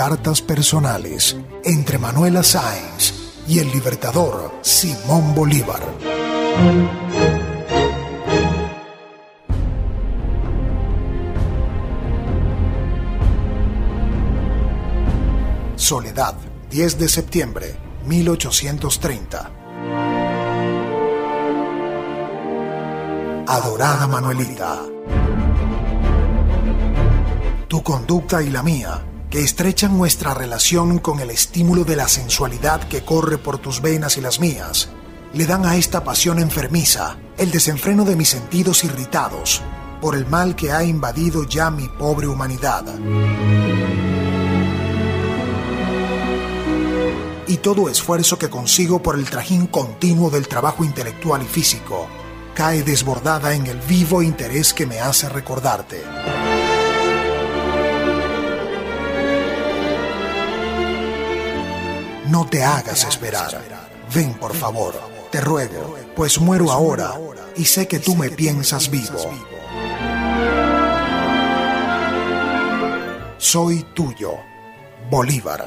cartas personales entre Manuela Sáenz y el libertador Simón Bolívar. Soledad, 10 de septiembre, 1830. Adorada Manuelita, tu conducta y la mía, que estrechan nuestra relación con el estímulo de la sensualidad que corre por tus venas y las mías, le dan a esta pasión enfermiza el desenfreno de mis sentidos irritados por el mal que ha invadido ya mi pobre humanidad. Y todo esfuerzo que consigo por el trajín continuo del trabajo intelectual y físico cae desbordada en el vivo interés que me hace recordarte. No te hagas esperar. Ven, por favor, te ruego, pues muero ahora y sé que tú me piensas vivo. Soy tuyo, Bolívar.